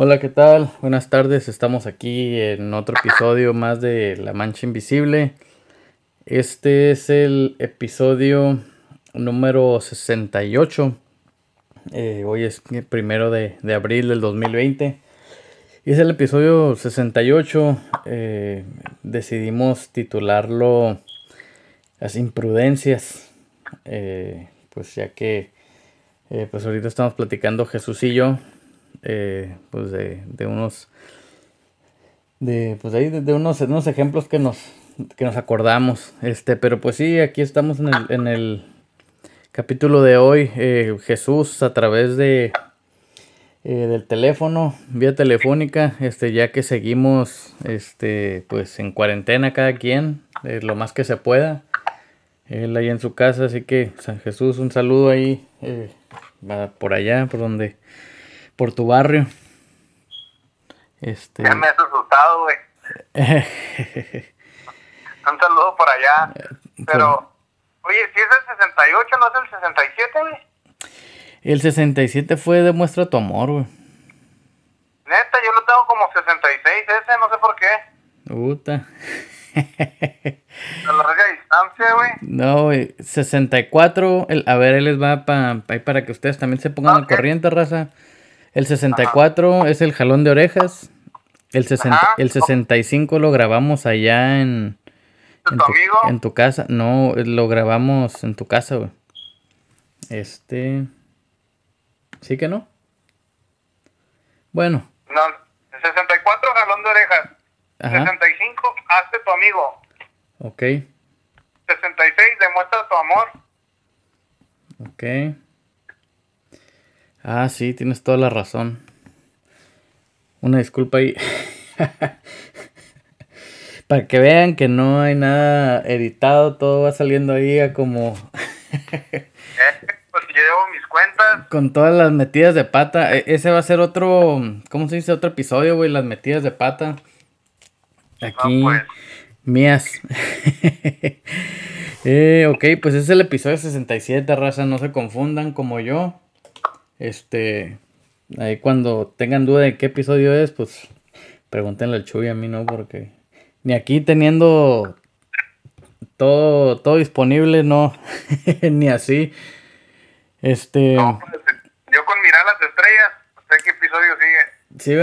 Hola, ¿qué tal? Buenas tardes. Estamos aquí en otro episodio más de La Mancha Invisible. Este es el episodio número 68. Eh, hoy es el primero de, abril del 2020. Y es el episodio 68. Eh, decidimos titularlo Las imprudencias. Eh, pues ya que pues ahorita estamos platicando Jesús y yo. Pues de, unos de pues ahí de, unos, unos ejemplos que nos que nos acordamos este pero pues sí aquí estamos en el, capítulo de hoy, eh, Jesús a través de eh, del teléfono, vía telefónica, este, ya que seguimos este, pues en cuarentena cada quien, eh, lo más que se pueda. Él ahí en su casa, así que San Jesús, un saludo ahí, por allá, por donde, por tu barrio. Este... Ya me has asustado, güey. un saludo por allá, pero... Oye, si es el 68, ¿no es el 67, güey? El 67 fue Demuestra tu amor, güey. Neta, yo lo tengo como 66 ese, no sé por qué. Puta. A larga distancia, güey. No, güey. 64. El, a ver, él les va pa, para que ustedes también se pongan al corriente, raza. El 64 es el jalón de orejas. El, 60, el 65 lo grabamos allá en, en tu, amigo? En tu casa. No, lo grabamos en tu casa, güey. Este. ¿Sí que no? Bueno. No, 64 jalón de orejas. Ajá. 65 hazte tu amigo. Ok. 66 demuestra tu amor. Ok. Ah, sí, tienes toda la razón. Una disculpa ahí. Para que vean que no hay nada editado, todo va saliendo ahí a como... Eh, pues yo llevo mis cuentas. Con todas las metidas de pata. E, ese va a ser otro, ¿cómo se dice? Otro episodio, güey, las metidas de pata. Aquí, pues. mías. eh, ok, pues es el episodio 67, raza, no se confundan como yo. Este, ahí cuando tengan duda de qué episodio es, pues pregúntenle al Chuy a mí, ¿no? Porque ni aquí teniendo todo, todo disponible, no, ni así. Este. No, pues, yo con mirar las estrellas, sé qué episodio sigue. Sí,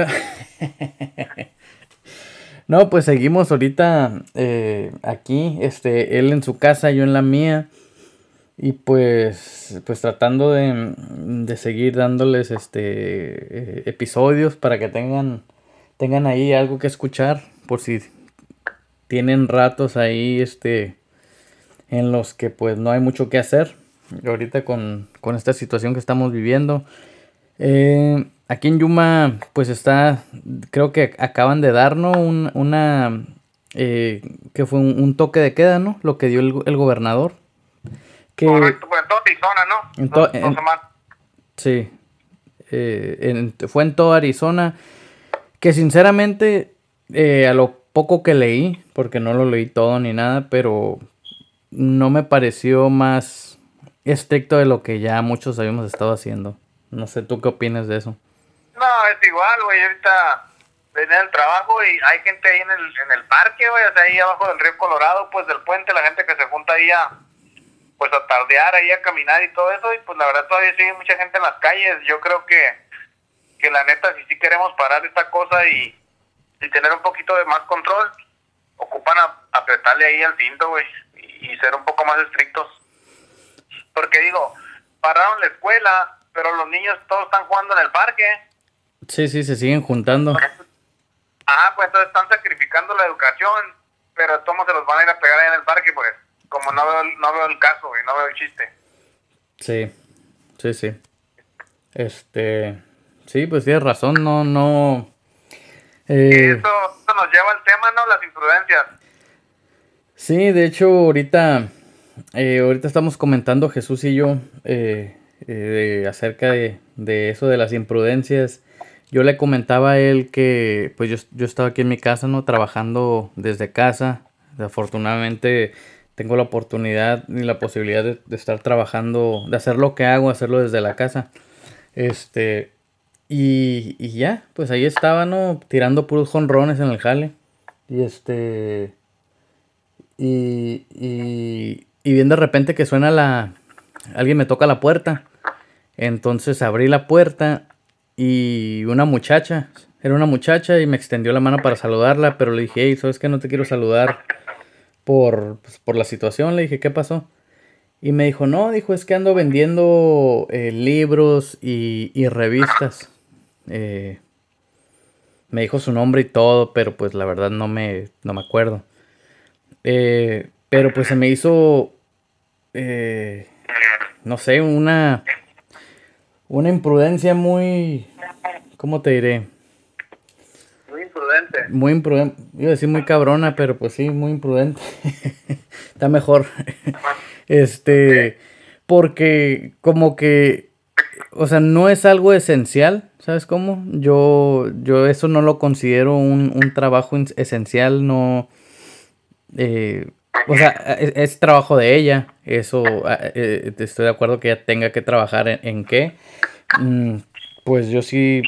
no, pues seguimos ahorita eh, aquí, este, él en su casa, yo en la mía. Y pues, pues tratando de, de seguir dándoles este eh, episodios para que tengan, tengan ahí algo que escuchar por si tienen ratos ahí este en los que pues no hay mucho que hacer ahorita con, esta situación que estamos viviendo. Eh, aquí en Yuma pues está creo que acaban de darnos un, una eh, que fue un, toque de queda no lo que dio el, gobernador que Correcto, pues en toda Arizona no sí eh, fue en toda Arizona que sinceramente a lo poco que leí, porque no lo leí todo ni nada, pero no me pareció más estricto de lo que ya muchos habíamos estado haciendo. No sé, ¿tú qué opinas de eso? No, es igual, güey, ahorita venía del trabajo y hay gente ahí en el, en el parque, güey, o sea, ahí abajo del río Colorado, pues del puente, la gente que se junta ahí a, pues a tardear, ahí a caminar y todo eso, y pues la verdad todavía sigue mucha gente en las calles. Yo creo que, que la neta, si sí queremos parar esta cosa y y tener un poquito de más control, ocupan a, apretarle ahí al cinto, güey, y, ser un poco más estrictos. Porque digo, pararon la escuela, pero los niños todos están jugando en el parque. Sí, sí, se siguen juntando. Ah, pues entonces están sacrificando la educación, pero todos se los van a ir a pegar ahí en el parque, pues, como no veo, no veo el caso, güey, no veo el chiste. Sí, sí, sí. Este, sí, pues tienes razón, no, no, eh, eso, nos lleva al tema, ¿no? Las imprudencias. Sí, de hecho, ahorita, eh, ahorita estamos comentando Jesús y yo eh, acerca de, eso de las imprudencias. Yo le comentaba a él que pues yo, yo estaba aquí en mi casa, ¿no? Trabajando desde casa. Afortunadamente tengo la oportunidad y la posibilidad de, estar trabajando, de hacer lo que hago, hacerlo desde la casa. Este, Y, y ya, pues ahí estaba, ¿no? Tirando puros jonrones en el jale. Y este. Y, y, y bien de repente que suena la. Alguien me toca la puerta. Entonces abrí la puerta y una muchacha. Era una muchacha y me extendió la mano para saludarla, pero le dije, hey, ¿sabes que No te quiero saludar por, pues, por la situación. Le dije, ¿qué pasó? Y me dijo, no, dijo, es que ando vendiendo eh, libros y, y revistas. Eh, me dijo su nombre y todo, pero pues la verdad no me, no me acuerdo. Eh, pero pues se me hizo, eh, no sé, una, una imprudencia muy, ¿cómo te diré? Imprudente. Muy imprudente, iba a decir muy cabrona, pero pues sí, muy imprudente. Está mejor. este, porque como que, o sea, no es algo esencial ¿Sabes cómo? Yo, yo eso no lo considero un, un trabajo esencial, no... Eh, o sea, es, trabajo de ella, eso eh, estoy de acuerdo que ella tenga que trabajar en, qué. Mm, pues yo sí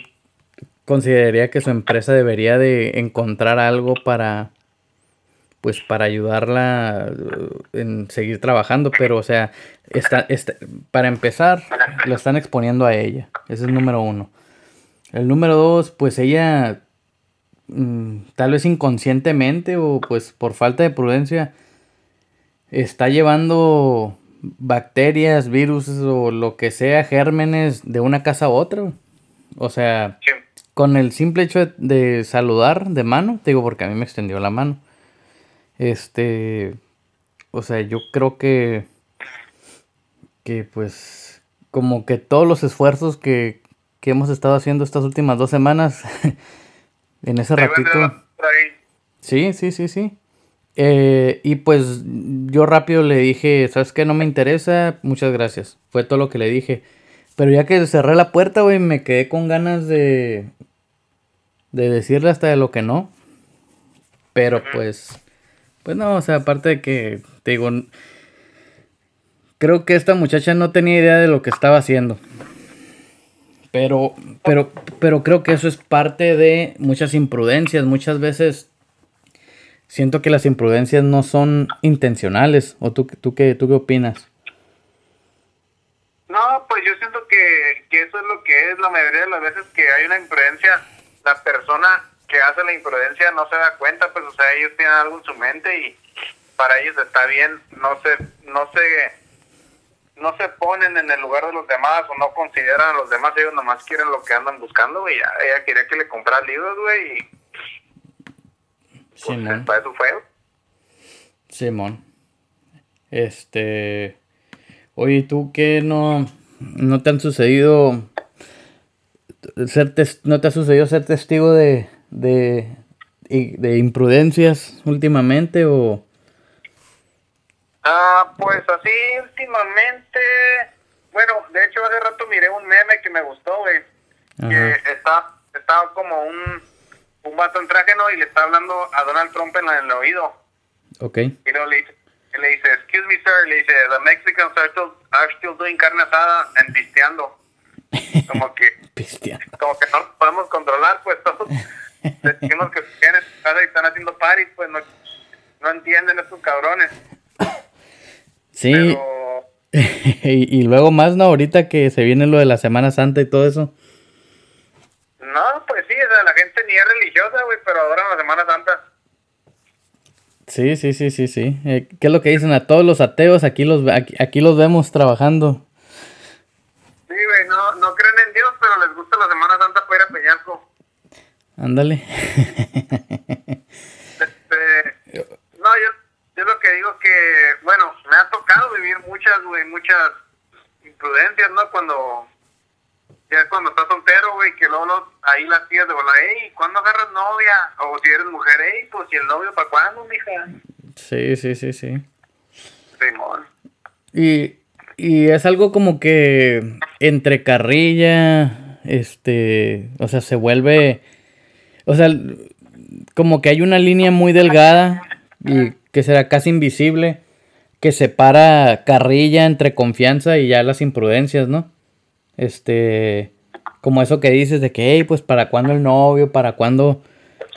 consideraría que su empresa debería de encontrar algo para pues para ayudarla en seguir trabajando, pero o sea, está, está, para empezar, lo están exponiendo a ella, ese es el número uno. El número dos, pues ella mm, tal vez inconscientemente o pues por falta de prudencia está llevando bacterias, virus o lo que sea, gérmenes de una casa a otra. O sea, con el simple hecho de, saludar de mano, te digo porque a mí me extendió la mano. Este, o sea, yo creo que que pues como que todos los esfuerzos que, que hemos estado haciendo estas últimas dos semanas. en ese ratito. Sí, sí, sí, sí. Eh, y pues yo rápido le dije, ¿sabes qué? No me interesa, muchas gracias. Fue todo lo que le dije. Pero ya que cerré la puerta, güey, me quedé con ganas de... De decirle hasta de lo que no. Pero pues... Pues no, o sea, aparte de que, te digo... Creo que esta muchacha no tenía idea de lo que estaba haciendo. Pero, pero, pero creo que eso es parte de muchas imprudencias. Muchas veces siento que las imprudencias no son intencionales. ¿O tú, tú, qué, tú qué opinas? No, pues yo siento que, que eso es lo que es la mayoría de las veces que hay una imprudencia. La persona que hace la imprudencia no se da cuenta, pues, o sea, ellos tienen algo en su mente y para ellos está bien. No se, no se no se ponen en el lugar de los demás o no consideran a los demás, ellos nomás quieren lo que andan buscando, güey. Ella quería que le comprara libros, güey, y... Pues, Simón. Para eso fue. Simón. Este... Oye, ¿tú qué no, no te han sucedido... Ser ¿No te ha sucedido ser testigo de, de, de imprudencias últimamente o...? Ah, pues así últimamente, bueno, de hecho hace rato miré un meme que me gustó, güey, que está, estaba como un, un vato en traje, ¿no? Y le está hablando a Donald Trump en, el oído. Ok. Y luego le, le, dice, excuse me, sir, le dice, the Mexicans are still, are still doing carne asada and pisteando. Como que, como que no lo podemos controlar, pues todos decimos que vienen y están haciendo parties, pues no, no entienden estos cabrones. Sí. y, luego más, ¿no? Ahorita que se viene lo de la Semana Santa y todo eso. No, pues sí, o sea, la gente ni es religiosa, güey, pero ahora la Semana Santa. Sí, sí, sí, sí, sí. Eh, ¿Qué es lo que dicen a todos los ateos? Aquí los, aquí, los vemos trabajando. No creen en Dios, pero les gusta la Semana Santa para ir a Peñasco. Ándale. este, no, yo yo lo que digo que, bueno, me ha tocado vivir muchas, güey, muchas imprudencias, ¿no? Cuando, ya cuando estás soltero, güey, que luego, ahí las tías de bola, hey, ¿cuándo agarras novia? O si eres mujer, hey, pues, ¿y el novio para cuándo, mija? Sí, sí, sí, sí. Simón. Y, y es algo como que entre carrilla, este, o sea, se vuelve, o sea, como que hay una línea muy delgada y que será casi invisible, que separa carrilla entre confianza y ya las imprudencias, ¿no? Este, como eso que dices de que, hey, pues para cuándo el novio, para cuándo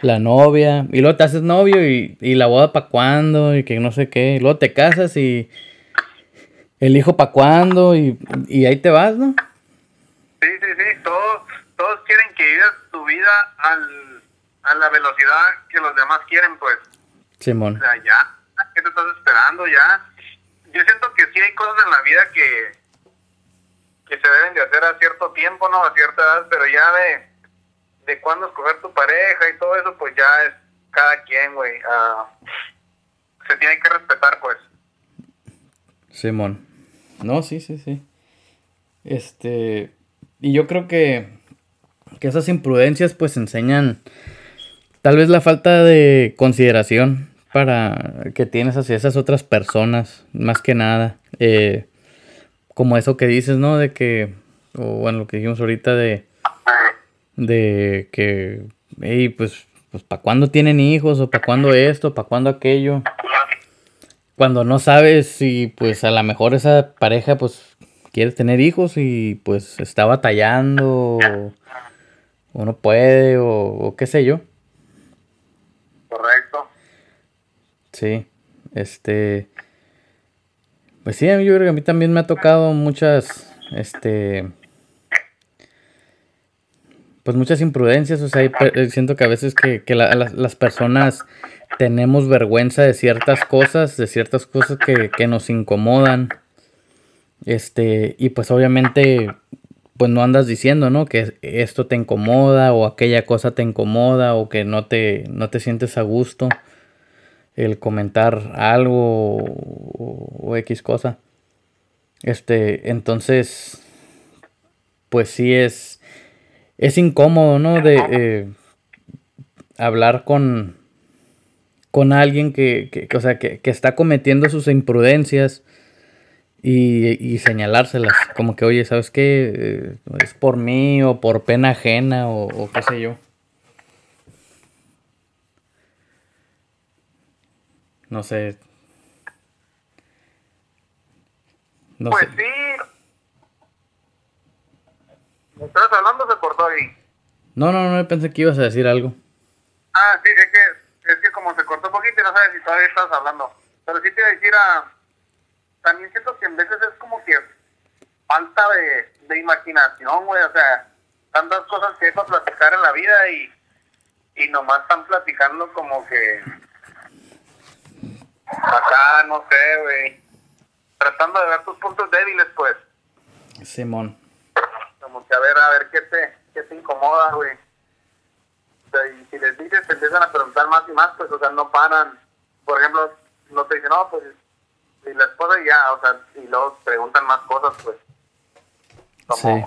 la novia, y luego te haces novio y, y la boda para cuándo, y que no sé qué, y luego te casas y el hijo para cuándo, y, y ahí te vas, ¿no? Sí, sí, sí, todos, todos quieren que vivas tu vida al, a la velocidad que los demás quieren, pues. Simón. O sea, ya, ¿qué te estás esperando ya? Yo siento que sí hay cosas en la vida que, que se deben de hacer a cierto tiempo, ¿no? A cierta edad, pero ya de, de cuándo escoger tu pareja y todo eso, pues ya es cada quien, güey. Ah, se tiene que respetar, pues. Simón. No, sí, sí, sí. Este. Y yo creo que. Que esas imprudencias, pues enseñan. Tal vez la falta de consideración para que tienes hacia esas otras personas, más que nada. Eh, como eso que dices, ¿no? De que, o bueno, lo que dijimos ahorita de, de que, hey, pues, pues ¿para cuándo tienen hijos? ¿O para cuándo esto? ¿Para cuándo aquello? Cuando no sabes si, pues, a lo mejor esa pareja, pues, quiere tener hijos y, pues, está batallando o, o no puede o, o qué sé yo. Correcto. Sí, este... Pues sí, yo creo que a mí también me ha tocado muchas, este... Pues muchas imprudencias, o sea, siento que a veces que, que la, las, las, personas tenemos vergüenza de ciertas cosas, de ciertas cosas que, que nos incomodan. Este, y pues obviamente, pues no andas diciendo, ¿no? Que esto te incomoda o aquella cosa te incomoda o que no te, no te sientes a gusto el comentar algo o, X cosa. Este, entonces, pues sí es, es incómodo, ¿no? De eh, hablar con, con alguien que, que, o sea, que, que, está cometiendo sus imprudencias y, y, señalárselas, como que, oye, ¿sabes qué? Eh, es por mí o por pena ajena o, o qué sé yo. No sé. No pues sé. sí. ¿Me estás hablando se cortó ahí? No, no, no, pensé que ibas a decir algo. Ah, sí, es que, es que como se cortó un poquito y no sabes si todavía estás hablando. Pero sí te iba a decir a... También siento que en veces es como que falta de, de imaginación, güey. O sea, tantas cosas que hay para platicar en la vida y, y nomás están platicando como que acá, no sé, güey. Tratando de ver tus puntos débiles, pues. Simón. Como que a ver, a ver qué te, qué te incomoda, güey. O y si les dices, te empiezan a preguntar más y más, pues, o sea, no paran. Por ejemplo, no te dicen, no, pues, y la esposa ya, o sea, y luego preguntan más cosas, pues. Como, sí.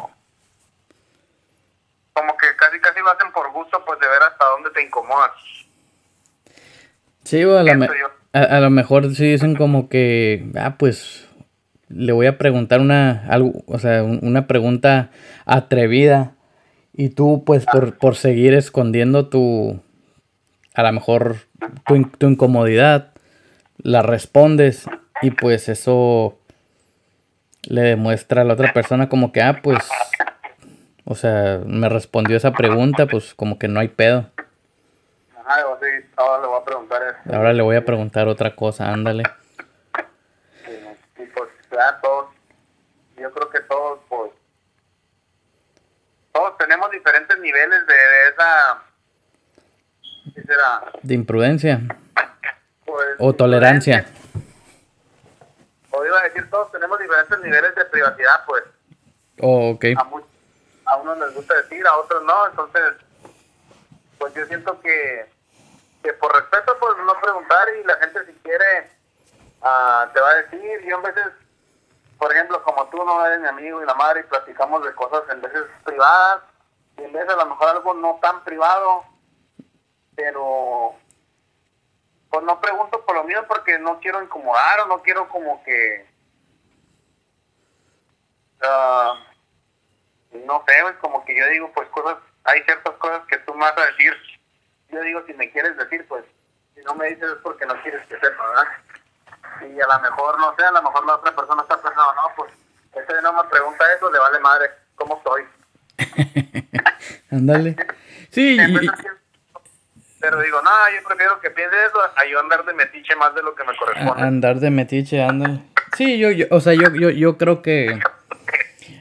Como que casi, casi lo hacen por gusto, pues, de ver hasta dónde te incomodas. Sí, güey, a la, me a, a, lo mejor sí dicen como que, ah, pues le voy a preguntar una, algo, o sea, una pregunta atrevida y tú pues por, por seguir escondiendo tu, a lo mejor tu, tu incomodidad, la respondes y pues eso le demuestra a la otra persona como que, ah, pues, o sea, me respondió esa pregunta, pues como que no hay pedo. Ajá, sí, ahora le voy a preguntar eso. Ahora le voy a preguntar otra cosa, ándale. Sí, y pues ya todos, yo creo que todos, todos tenemos diferentes niveles de, de esa, ¿qué será? De imprudencia. Pues, o tolerancia. O iba a decir, todos tenemos diferentes niveles de privacidad, pues. Oh, ok. A, a unos les gusta decir, a otros no, entonces, pues yo siento que que por respeto pues no preguntar y la gente si quiere uh, te va a decir yo a veces por ejemplo como tú no eres mi amigo y la madre y platicamos de cosas en veces privadas y en veces a lo mejor algo no tan privado pero pues no pregunto por lo mío porque no quiero incomodar o no quiero como que uh, no sé como que yo digo pues cosas hay ciertas cosas que tú me vas a decir yo digo, si me quieres decir, pues, si no me dices es porque no quieres que sepa. Y a lo mejor, no sé, a lo mejor la otra persona está pensando, no, pues, este no me pregunta eso, le vale madre cómo estoy. Ándale. Sí, y, pero digo, no, yo prefiero que piense eso a yo andar de metiche más de lo que me corresponde. andar de metiche, ándale. Sí, yo, yo, o sea, yo, yo, yo creo que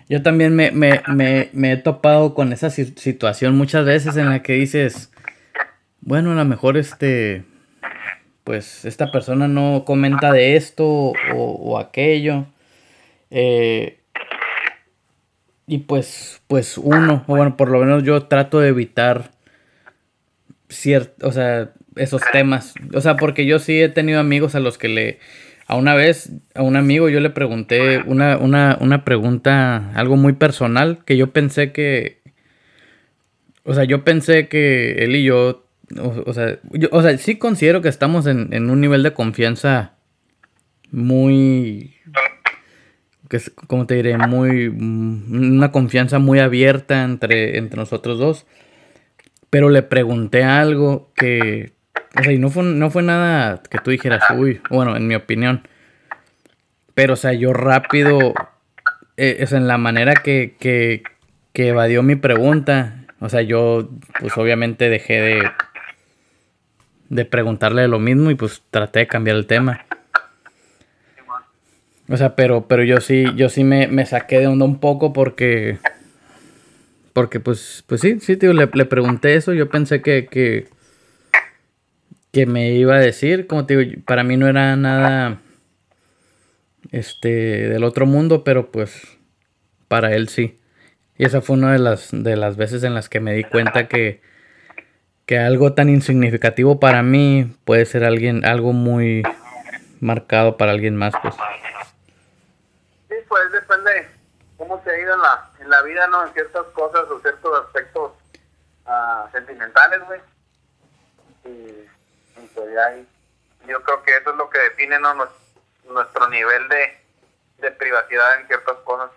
yo también me, me, me, me he topado con esa situación muchas veces en la que dices, bueno, a lo mejor este, pues esta persona no comenta de esto o, o aquello. Eh, y pues, pues uno, o bueno, por lo menos yo trato de evitar cierto, o sea, esos temas. O sea, porque yo sí he tenido amigos a los que le, a una vez, a un amigo yo le pregunté una, una, una pregunta, algo muy personal, que yo pensé que, o sea, yo pensé que él y yo, o, sea, yo, o sea, sí considero que estamos en, en un nivel de confianza muy que es, como te diré, muy, mm, una confianza muy abierta entre, entre nosotros dos. Pero le pregunté algo que, o sea, y no fue, no fue nada que tú dijeras, uy, bueno, en mi opinión. Pero, o sea, yo rápido, eh, es en la manera que, que, que evadió mi pregunta. O sea, yo, pues obviamente dejé de, de preguntarle lo mismo y pues traté de cambiar el tema. O sea, pero, pero yo sí, yo sí me, me saqué de onda un poco porque. Porque pues, pues sí, sí, tío, le, le pregunté eso. Yo pensé que, que, que me iba a decir. Como te digo, para mí no era nada este del otro mundo, pero pues para él sí. Y esa fue una de las, de las veces en las que me di cuenta que, que algo tan insignificativo para mí puede ser alguien, algo muy marcado para alguien más, pues pues depende cómo se ha ido en la, en la vida, ¿no? En ciertas cosas o ciertos aspectos uh, sentimentales, güey. Y, pues ya yo creo que eso es lo que define ¿no? nuestro nivel de, de privacidad en ciertas cosas.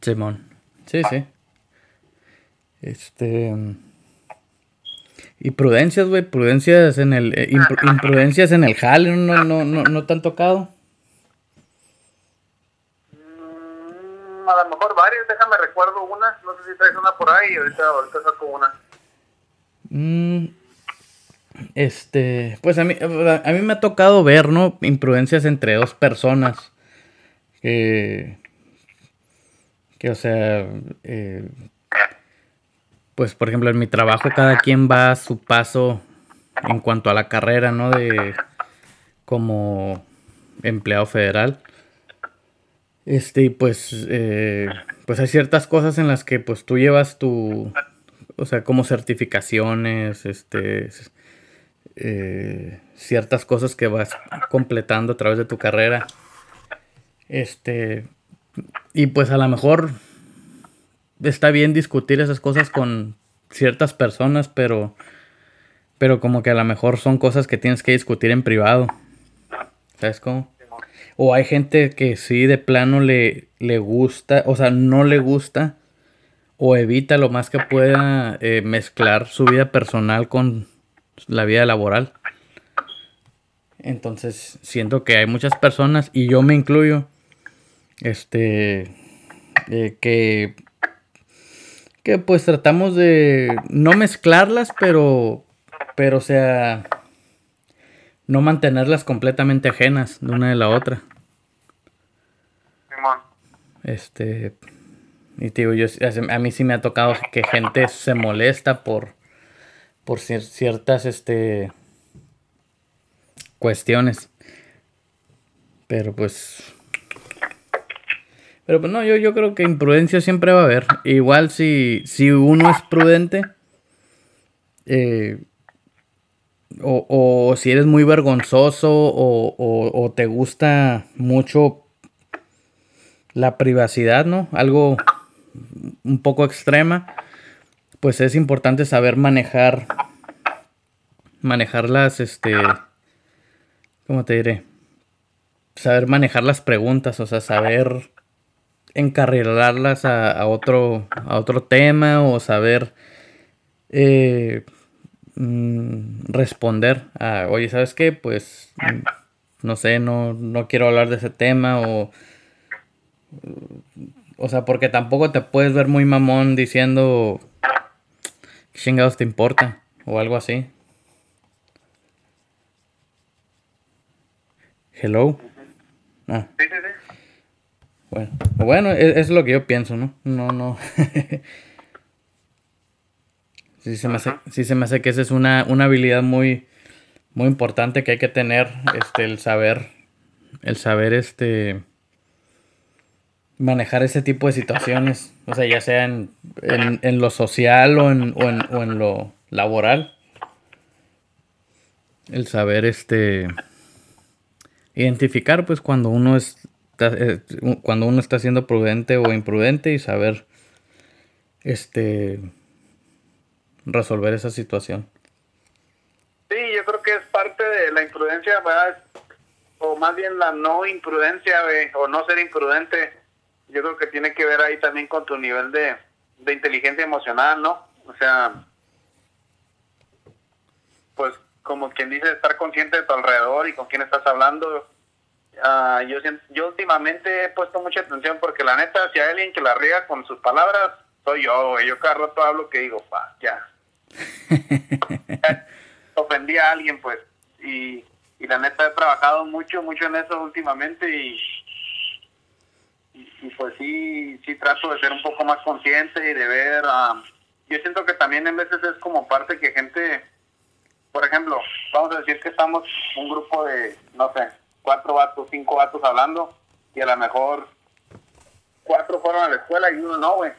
Simón. Sí, sí. Este. Y prudencias, güey. Prudencias en el. Eh, imprudencias en el jale, ¿no, no, no, no te han tocado? A lo mejor varias, déjame recuerdo una, no sé si traes una por ahí, ahorita, ahorita saco una. Mm, este, pues a mí, a mí me ha tocado ver, ¿no? Imprudencias entre dos personas. Que, que o sea, eh, pues por ejemplo en mi trabajo cada quien va a su paso en cuanto a la carrera, ¿no? De como empleado federal. Este, pues, eh, pues hay ciertas cosas en las que pues tú llevas tu, o sea, como certificaciones, este, eh, ciertas cosas que vas completando a través de tu carrera. Este, y pues a lo mejor está bien discutir esas cosas con ciertas personas, pero, pero como que a lo mejor son cosas que tienes que discutir en privado. ¿Sabes cómo? O hay gente que sí de plano le, le gusta, o sea, no le gusta o evita lo más que pueda eh, mezclar su vida personal con la vida laboral. Entonces, siento que hay muchas personas, y yo me incluyo, este, eh, que, que pues tratamos de no mezclarlas, pero, pero o sea, no mantenerlas completamente ajenas de una de la otra. Este. Y digo, yo, a mí sí me ha tocado que gente se molesta por, por ciertas este, cuestiones. Pero pues. Pero pues no, yo, yo creo que imprudencia siempre va a haber. Igual si, si uno es prudente. Eh, o, si eres muy vergonzoso o, o, te gusta mucho la privacidad, ¿no? Algo un poco extrema, pues es importante saber manejar, manejar las, este, ¿cómo te diré? Saber manejar las preguntas, o sea, saber encarrilarlas a, otro, a otro tema o saber eh, Mm, responder a, oye, ¿sabes qué? Pues, no sé, no, no quiero hablar de ese tema o O sea, porque tampoco te puedes ver muy mamón diciendo. ¿Qué chingados te importa? O algo así. Hello. Ah. Bueno, bueno, e, es, lo que yo pienso, ¿no? No, no. sí, se me hace, sí se me hace que esa es una, una habilidad muy, muy importante que hay que tener, este, el saber, el saber, este, manejar ese tipo de situaciones, o sea, ya sea en, en, lo social o en, o en, o en lo laboral. El saber, este, identificar, pues, cuando uno es eh, cuando uno está siendo prudente o imprudente y saber este resolver esa situación. Sí, yo creo que es parte de la imprudencia, ¿verdad? o más bien la no imprudencia o no ser imprudente. Yo creo que tiene que ver ahí también con tu nivel de, de inteligencia emocional, ¿no? O sea, pues como quien dice, estar consciente de tu alrededor y con quién estás hablando Ah, yo, yo últimamente he puesto mucha atención porque la neta, si hay alguien que la riega con sus palabras, soy yo, Yo cada rato hablo que digo, pa, ya. Ofendí a alguien, pues. Y, y la neta he trabajado mucho, mucho en eso últimamente y, y, pues sí, sí trato de ser un poco más consciente y de ver... Uh, yo siento que también en veces es como parte que gente, por ejemplo, vamos a decir que estamos un grupo de, no sé, cuatro vatos, cinco vatos hablando y a lo mejor cuatro fueron a la escuela y uno no, güey.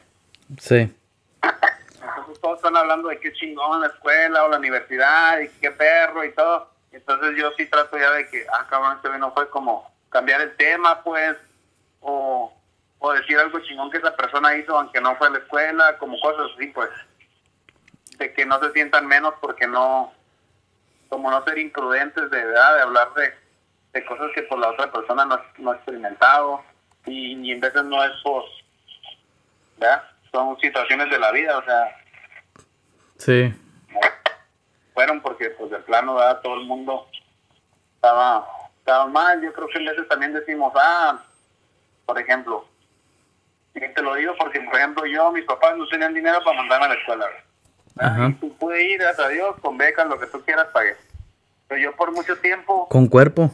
Sí. Entonces todos están hablando de qué chingón la escuela o la universidad y qué perro y todo. Entonces yo sí trato ya de que, ah, cabrón, este no fue como cambiar el tema, pues, o, o decir algo chingón que esa persona hizo aunque no fue a la escuela, como cosas así, pues, de que no se sientan menos porque no, como no ser imprudentes de verdad, de hablar de, de cosas que por la otra persona no, no ha experimentado y, y, en veces no es por, ¿verdad? Son situaciones de la vida, o sea. Sí. Fueron porque, pues, de plano, ¿verdad? Todo el mundo estaba, estaba mal. Yo creo que en veces también decimos, ah, por ejemplo, y te lo digo porque, por ejemplo, yo, mis papás no tenían dinero para mandarme a la escuela. Ajá. tú pude ir, gracias a Dios, con becas, lo que tú quieras, pagué pero yo por mucho tiempo... ¿Con cuerpo?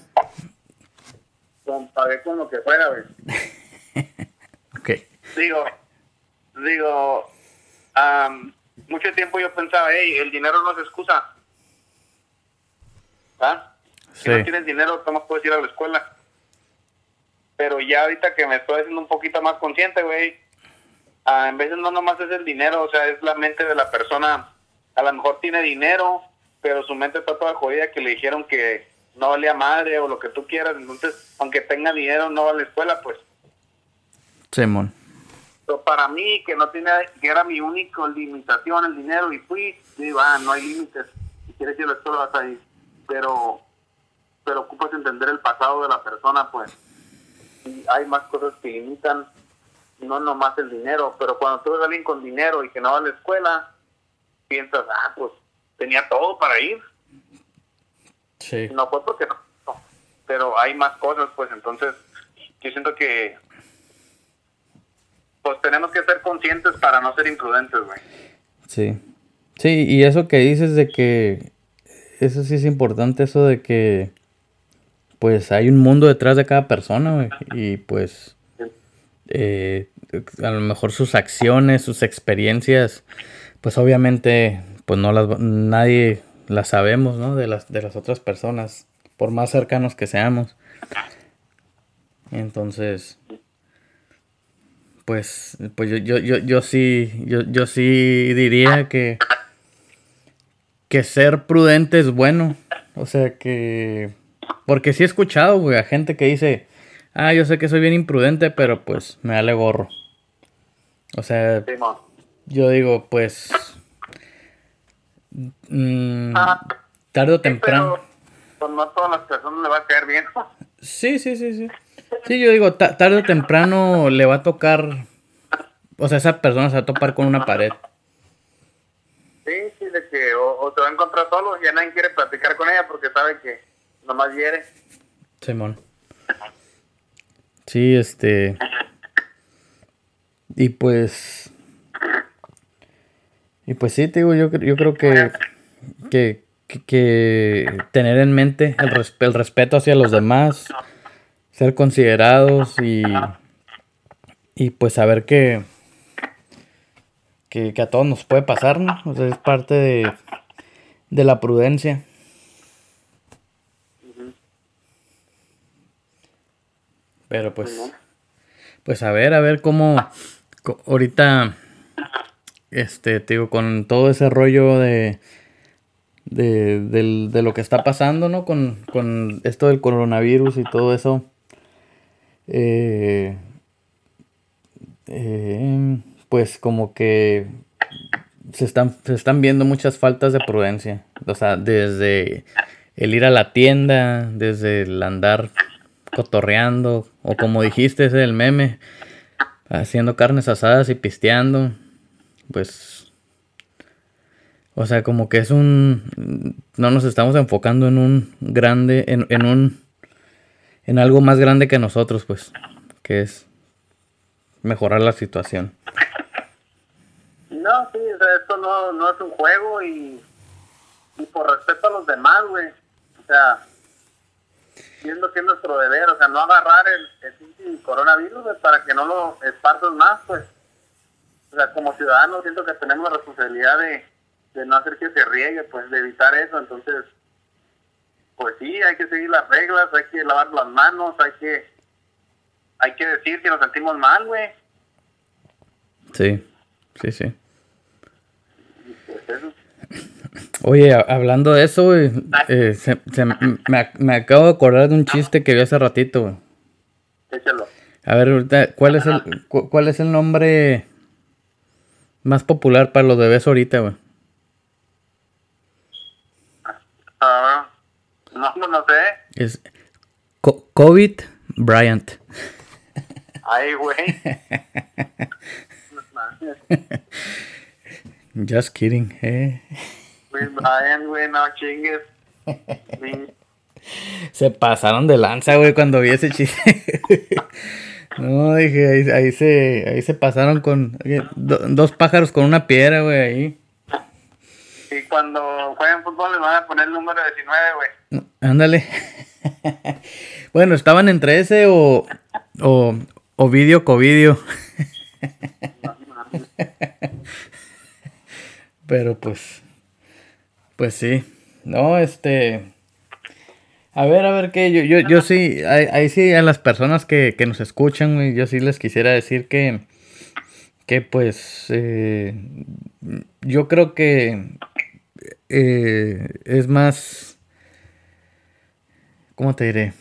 Con, pagué con lo que fuera, güey. ok. Digo, digo, mucho tiempo yo pensaba, hey, el dinero no se excusa. ¿Ah? Si no tienes dinero, ¿cómo puedes ir a la escuela? Pero ya ahorita que me estoy haciendo un poquito más consciente, güey, ah, en veces no nomás es el dinero, o sea, es la mente de la persona. A lo mejor tiene dinero, pero su mente está toda jodida que le dijeron que no valía madre o lo que tú quieras, entonces, aunque tenga dinero, no va a la escuela, pues. Simón. Pero para mí, que no tenía, que era mi única limitación el dinero, y fui, digo, ah, no hay límites, si quieres ir a la escuela vas a ir, pero, pero ocupas entender el pasado de la persona, pues, y hay más cosas que limitan, no nomás el dinero, pero cuando tú ves a alguien con dinero y que no va a la escuela, piensas, ah, pues, tenía todo para ir. Sí. No fue porque no, pero hay más cosas, pues entonces yo siento que pues tenemos que ser conscientes para no ser imprudentes, güey. Sí. Sí, y eso que dices de que eso sí es importante, eso de que pues hay un mundo detrás de cada persona, güey, y pues eh, a lo mejor sus acciones, sus experiencias, pues obviamente pues no las nadie las sabemos, ¿no? De las de las otras personas, por más cercanos que seamos. Entonces, pues, pues yo, yo, yo, yo sí, yo, yo sí diría que, que ser prudente es bueno. O sea que, porque sí he escuchado, güey, a gente que dice, ah, yo sé que soy bien imprudente, pero pues me dale gorro. O sea, yo digo, pues, Mm, ah, tarde o temprano. Pues no a todas las personas le va a caer bien. Sí, sí, sí, sí. Sí, yo digo, tarde o temprano le va a tocar. O sea, esa persona se va a topar con una pared. Sí, sí, de que o, se va a encontrar solo y ya nadie quiere platicar con ella porque sabe que nomás hiere. Simón. Sí, este. Y pues. Y pues sí, te digo, yo, yo creo que, que, que, tener en mente el, el respeto hacia los demás, ser considerados y, y pues saber que, que, a todos nos puede pasar, ¿no? O sea, es parte de, de la prudencia. Pero pues, pues a ver, a ver cómo ahorita, este, digo, con todo ese rollo de, de, de lo que está pasando, ¿no? Con, con, esto del coronavirus y todo eso. Eh, eh, pues como que se están, se están viendo muchas faltas de prudencia. O sea, desde el ir a la tienda, desde el andar cotorreando, o como dijiste, ese el meme, haciendo carnes asadas y pisteando, pues, o sea, como que es un, no nos estamos enfocando en un grande, en, en un, en algo más grande que nosotros, pues, que es mejorar la situación. No, sí, esto no, no es un juego y, y por respeto a los demás, güey, o sea, siendo que es nuestro deber, o sea, no agarrar el, el coronavirus pues, para que no lo esparzas más, pues. O sea, como ciudadanos siento que tenemos la responsabilidad de, de no hacer que se riegue, pues, de evitar eso. Entonces, pues sí, hay que seguir las reglas, hay que lavar las manos, hay que, hay que decir que nos sentimos mal, güey. Sí, sí, sí. Pues eso. Oye, hablando de eso, eh, se, me, acabo de acordar de un chiste que vi hace ratito, A ver, ¿cuál es, el, ¿cuál es el nombre más popular para los bebés ahorita, güey? Ah, no, no sé. Es COVID Bryant. Ay, güey. Just kidding, eh. Brian, güey, no chingues. se pasaron de lanza, güey, cuando vi ese chiste. no, dije, ahí, ahí, se, ahí se pasaron con dos pájaros con una piedra, güey, ahí. Y cuando jueguen fútbol les van a poner el número 19, güey. ándale. bueno, estaban entre ese o, o, o video covidio. Pero pues pues sí. No, este. A ver, a ver qué. Yo, yo, yo sí. Ahí, sí, a las personas que, nos escuchan, yo sí les quisiera decir que. Que pues. Eh, yo creo que. Eh, es más. ¿Cómo te diré?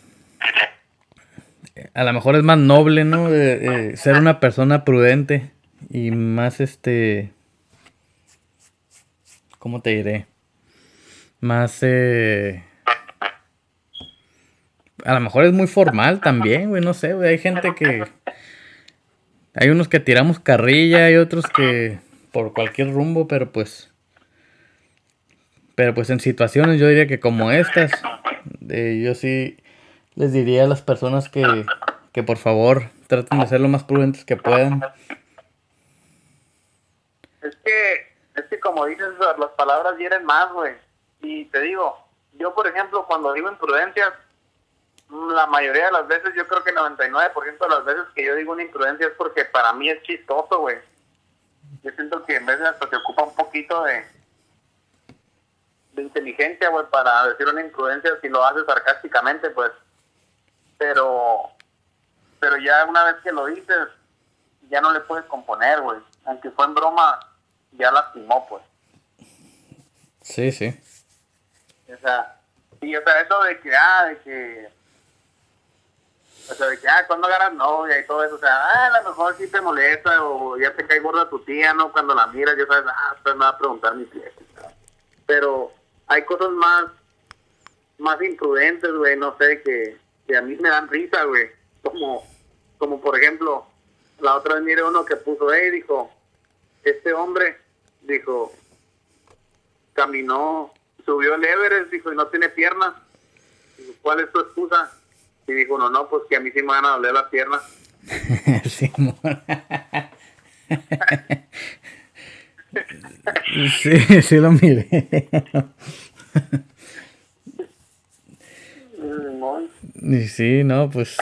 A lo mejor es más noble, ¿no? ser una persona prudente y más este. ¿Cómo te diré? más... Eh, a lo mejor es muy formal también, güey, no sé, güey. Hay gente que... Hay unos que tiramos carrilla y otros que por cualquier rumbo, pero pues... Pero pues en situaciones yo diría que como estas, eh, yo sí les diría a las personas que, que por favor traten de ser lo más prudentes que puedan. Es que, es que como dices, las palabras vienen más, güey. Y te digo, yo por ejemplo, cuando digo imprudencias, la mayoría de las veces, yo creo que 99% de las veces que yo digo una imprudencia es porque para mí es chistoso, güey. Yo siento que en vez de hasta se ocupa un poquito de, de inteligencia, güey, para decir una imprudencia si lo haces sarcásticamente, pues. Pero, pero ya una vez que lo dices, ya no le puedes componer, güey. Aunque fue en broma, ya lastimó, pues. Sí, sí. O sea, y o sea, eso de que, ah, de que, o sea, de que, ah, cuando agarras novia y todo eso, o sea, ah, a lo mejor sí te molesta o ya te cae gorda tu tía, ¿no? Cuando la miras, ya sabes, ah, pues me va a preguntar mi tía. Pero hay cosas más, más imprudentes, güey, no sé, que, que a mí me dan risa, güey. Como, como por ejemplo, la otra vez mire uno que puso, ahí, dijo, este hombre, dijo, caminó subió el Everest, dijo, y no tiene piernas. ¿Cuál es tu excusa? Y dijo, no, no, pues que a mí sí me van a doler las piernas. sí, sí lo miré. y sí, no, pues.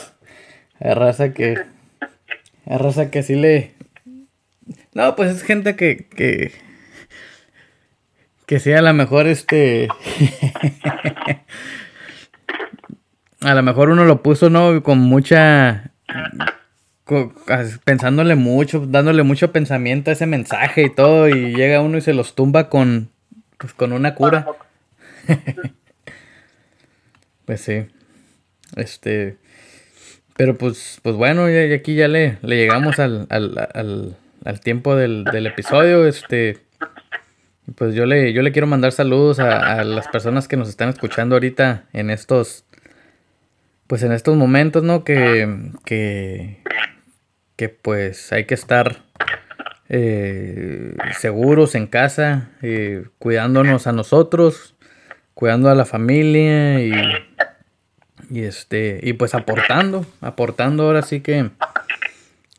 Hay raza que. Hay raza que sí le. No, pues es gente que. que que sea a lo mejor este. a lo mejor uno lo puso, ¿no? Con mucha. pensándole mucho, dándole mucho pensamiento a ese mensaje y todo, y llega uno y se los tumba con. Pues con una cura. pues sí. Este. Pero pues, pues bueno, y aquí ya le, le llegamos al, al, al, al tiempo del, del episodio. Este. Pues yo le, yo le quiero mandar saludos a, las personas que nos están escuchando ahorita en estos, pues en estos momentos, ¿no? Que, que, que pues hay que estar eh, seguros en casa, eh, cuidándonos a nosotros, cuidando a la familia y, y este, y pues aportando, aportando ahora sí que,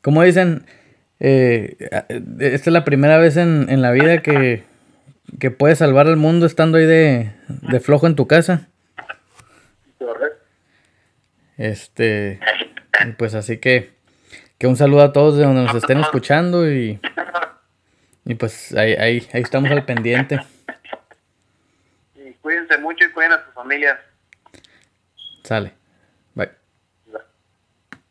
como dicen, eh, esta es la primera vez en, en la vida que que puedes salvar al mundo estando ahí de, de flojo en tu casa. Este, pues así que, que un saludo a todos de donde nos estén escuchando y, y pues ahí, ahí, ahí estamos al pendiente. Y cuídense mucho y cuiden a sus familias. Sale.